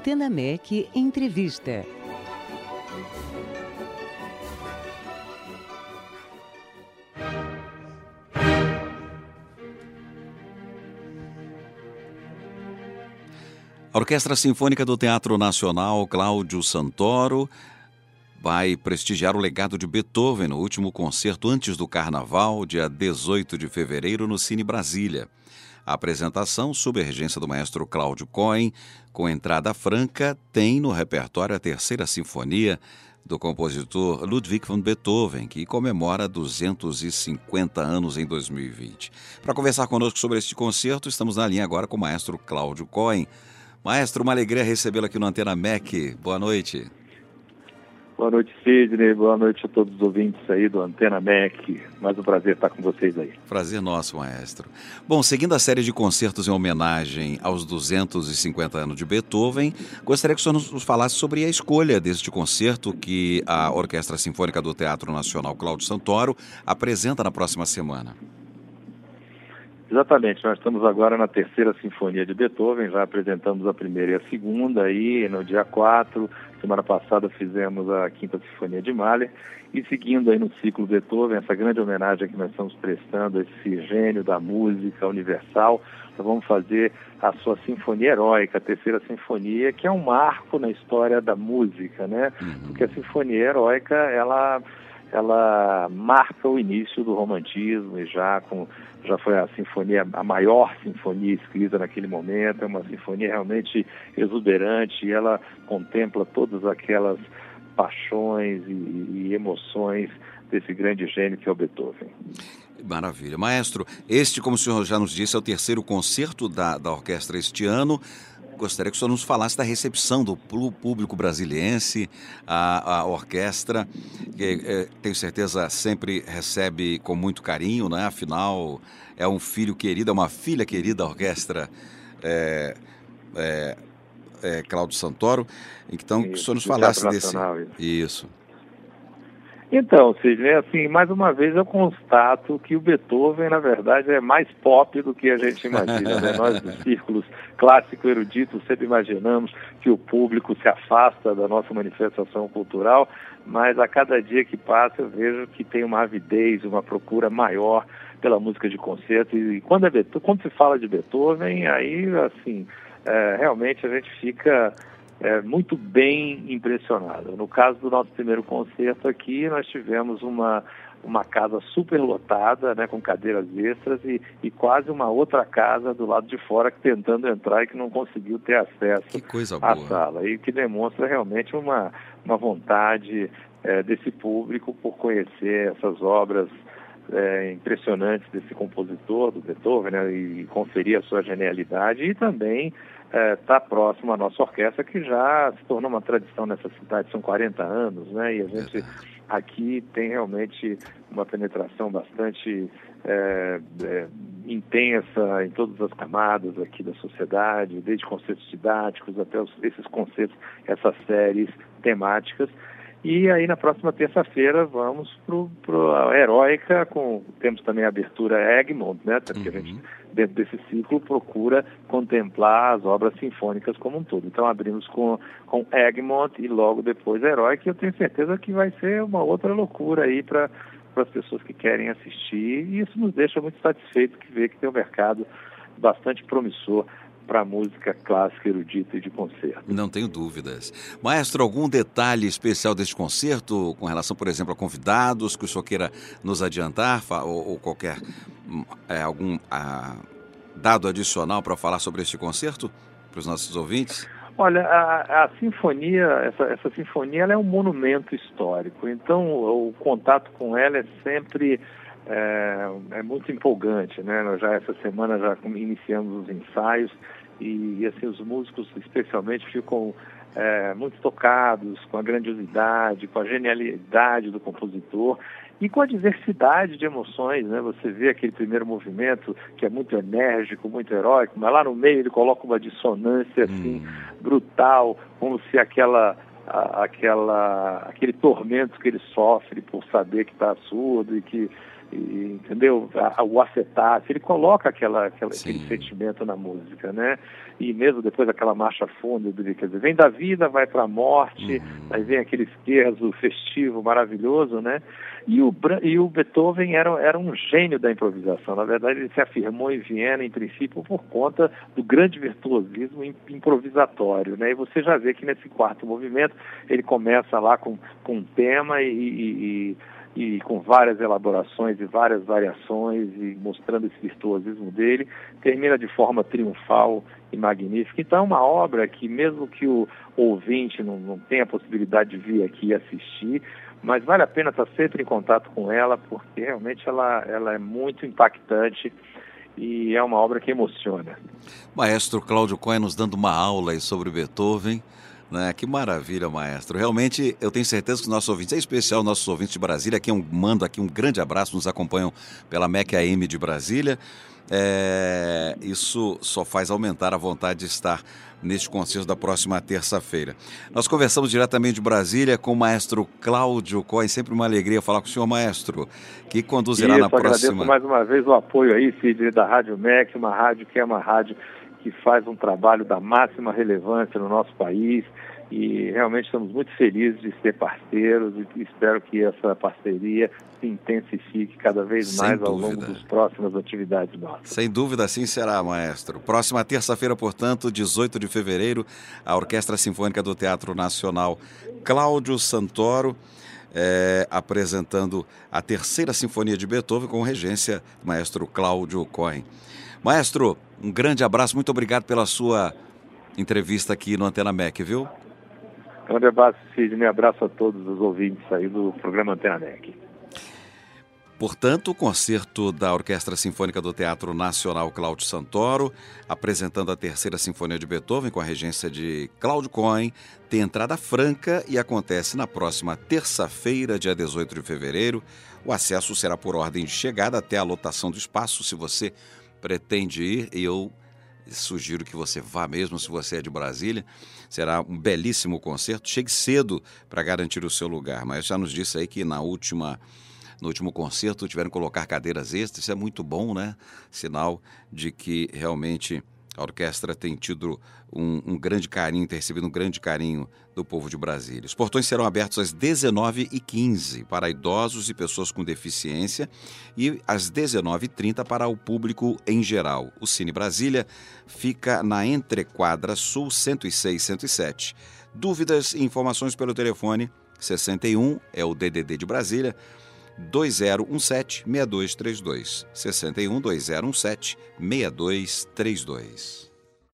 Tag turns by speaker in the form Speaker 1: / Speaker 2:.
Speaker 1: Antena MEC Entrevista.
Speaker 2: A Orquestra Sinfônica do Teatro Nacional Cláudio Santoro vai prestigiar o legado de Beethoven no último concerto antes do Carnaval, dia 18 de fevereiro, no Cine Brasília. A apresentação, sob a regência do maestro Cláudio Cohen, com entrada franca, tem no repertório a terceira sinfonia do compositor Ludwig van Beethoven, que comemora 250 anos em 2020. Para conversar conosco sobre este concerto, estamos na linha agora com o maestro Cláudio Cohen. Maestro, uma alegria recebê-lo aqui no Antena MEC. Boa noite.
Speaker 3: Boa noite, Sidney. Boa noite a todos os ouvintes aí do Antena MEC. Mais um prazer estar com vocês aí.
Speaker 2: Prazer nosso, maestro. Bom, seguindo a série de concertos em homenagem aos 250 anos de Beethoven, gostaria que o senhor nos falasse sobre a escolha deste concerto que a Orquestra Sinfônica do Teatro Nacional Cláudio Santoro apresenta na próxima semana.
Speaker 3: Exatamente, nós estamos agora na terceira sinfonia de Beethoven, já apresentamos a primeira e a segunda aí no dia 4, semana passada fizemos a quinta sinfonia de Mahler, e seguindo aí no ciclo Beethoven, essa grande homenagem que nós estamos prestando a esse gênio da música universal, nós vamos fazer a sua sinfonia heróica, a terceira sinfonia, que é um marco na história da música, né? Uhum. Porque a sinfonia heróica, ela ela marca o início do romantismo e já com já foi a sinfonia a maior sinfonia escrita naquele momento é uma sinfonia realmente exuberante e ela contempla todas aquelas paixões e, e emoções desse grande gênio que é o Beethoven.
Speaker 2: Maravilha. Maestro, este, como o senhor já nos disse, é o terceiro concerto da, da orquestra este ano gostaria que o senhor nos falasse da recepção do público brasiliense, a, a orquestra, que é, tenho certeza sempre recebe com muito carinho, né? afinal é um filho querido, é uma filha querida a orquestra é, é, Cláudio Santoro. Então, que o senhor nos falasse desse. Isso.
Speaker 3: Então, Sidney, assim, mais uma vez eu constato que o Beethoven, na verdade, é mais pop do que a gente imagina. Né? Nós, dos círculos clássico eruditos, sempre imaginamos que o público se afasta da nossa manifestação cultural, mas a cada dia que passa eu vejo que tem uma avidez, uma procura maior pela música de concerto. E quando, é Beethoven, quando se fala de Beethoven, aí, assim, é, realmente a gente fica é, muito bem impressionado. No caso do nosso primeiro concerto aqui, nós tivemos uma, uma casa super lotada, né, com cadeiras extras e, e quase uma outra casa do lado de fora tentando entrar e que não conseguiu ter acesso à sala. E que demonstra realmente uma, uma vontade é, desse público por conhecer essas obras é, impressionantes desse compositor, do Beethoven, né, e conferir a sua genialidade e também está é, tá próximo à nossa orquestra, que já se tornou uma tradição nessa cidade, são 40 anos, né? E a gente aqui tem realmente uma penetração bastante é, é, intensa em todas as camadas aqui da sociedade, desde conceitos didáticos até os, esses conceitos, essas séries temáticas. E aí na próxima terça-feira vamos para a Heróica, com, temos também a abertura Egmont, né? Porque uhum. a gente, dentro desse ciclo, procura contemplar as obras sinfônicas como um todo. Então abrimos com, com Egmont e logo depois a Heróica, e eu tenho certeza que vai ser uma outra loucura aí para as pessoas que querem assistir, e isso nos deixa muito satisfeito que ver que tem um mercado bastante promissor para a música clássica, erudita e de concerto.
Speaker 2: Não tenho dúvidas. Maestro, algum detalhe especial deste concerto com relação, por exemplo, a convidados que o senhor queira nos adiantar ou, ou qualquer é, algum a, dado adicional para falar sobre este concerto para os nossos ouvintes?
Speaker 3: Olha, a, a sinfonia, essa, essa sinfonia, ela é um monumento histórico. Então, o, o contato com ela é sempre é, é, muito empolgante, né? Nós já essa semana já iniciamos os ensaios e, assim os músicos especialmente ficam é, muito tocados com a grandiosidade, com a genialidade do compositor e com a diversidade de emoções, né? Você vê aquele primeiro movimento que é muito enérgico, muito heróico, mas lá no meio ele coloca uma dissonância assim hum. brutal, como se aquela aquela aquele tormento que ele sofre por saber que está surdo e que entendeu? O acetato, ele coloca aquela, aquela aquele sentimento na música, né? E mesmo depois aquela marcha fúnebre, quer dizer, vem da vida, vai para a morte, uhum. aí vem aquele esquerdo festivo maravilhoso, né? E o, e o Beethoven era, era um gênio da improvisação. Na verdade, ele se afirmou em Viena, em princípio, por conta do grande virtuosismo improvisatório. Né? E você já vê que nesse quarto movimento ele começa lá com, com um tema e, e, e com várias elaborações e várias variações e mostrando esse virtuosismo dele, termina de forma triunfal e magnífica. Então é uma obra que, mesmo que o ouvinte não, não tenha a possibilidade de vir aqui assistir, mas vale a pena estar sempre em contato com ela, porque realmente ela, ela é muito impactante e é uma obra que emociona.
Speaker 2: Maestro Cláudio Cohen nos dando uma aula sobre Beethoven. Né? Que maravilha, maestro. Realmente, eu tenho certeza que os nossos ouvintes, em especial nossos ouvintes de Brasília, aqui um, mando aqui um grande abraço, nos acompanham pela MEC AM de Brasília. É, isso só faz aumentar a vontade de estar neste concerto da próxima terça-feira. Nós conversamos diretamente de Brasília com o maestro Cláudio Coy, sempre uma alegria falar com o senhor maestro, que conduzirá
Speaker 3: Isso,
Speaker 2: na próxima...
Speaker 3: agradeço mais uma vez o apoio aí, Cid, da Rádio MEC, uma rádio que é uma rádio que faz um trabalho da máxima relevância no nosso país, e realmente estamos muito felizes de ser parceiros e espero que essa parceria se intensifique cada vez Sem mais dúvida. ao longo das próximas atividades nossas.
Speaker 2: Sem dúvida, assim será, maestro. Próxima terça-feira, portanto, 18 de fevereiro, a Orquestra Sinfônica do Teatro Nacional Cláudio Santoro. É, apresentando a terceira sinfonia de Beethoven com regência do maestro Cláudio Cohen. Maestro, um grande abraço, muito obrigado pela sua entrevista aqui no Antena MEC, viu?
Speaker 3: Grande abraço, Sidney. Abraço a todos os ouvintes aí do programa Antena NEC.
Speaker 2: Portanto, o concerto da Orquestra Sinfônica do Teatro Nacional Cláudio Santoro, apresentando a terceira Sinfonia de Beethoven com a regência de Cláudio Cohen, tem entrada franca e acontece na próxima terça-feira, dia 18 de fevereiro. O acesso será por ordem de chegada até a lotação do espaço. Se você pretende ir, eu sugiro que você vá mesmo se você é de Brasília. Será um belíssimo concerto. Chegue cedo para garantir o seu lugar. Mas já nos disse aí que na última no último concerto tiveram que colocar cadeiras extras. Isso é muito bom, né? Sinal de que realmente a orquestra tem tido um, um, grande carinho, tem recebido um grande carinho do povo de Brasília. Os portões serão abertos às 19h15 para idosos e pessoas com deficiência e às 19h30 para o público em geral. O Cine Brasília fica na Entrequadra Sul 106 107. Dúvidas e informações pelo telefone 61 é o DDD de Brasília 2017 6232. 61 2017 6232.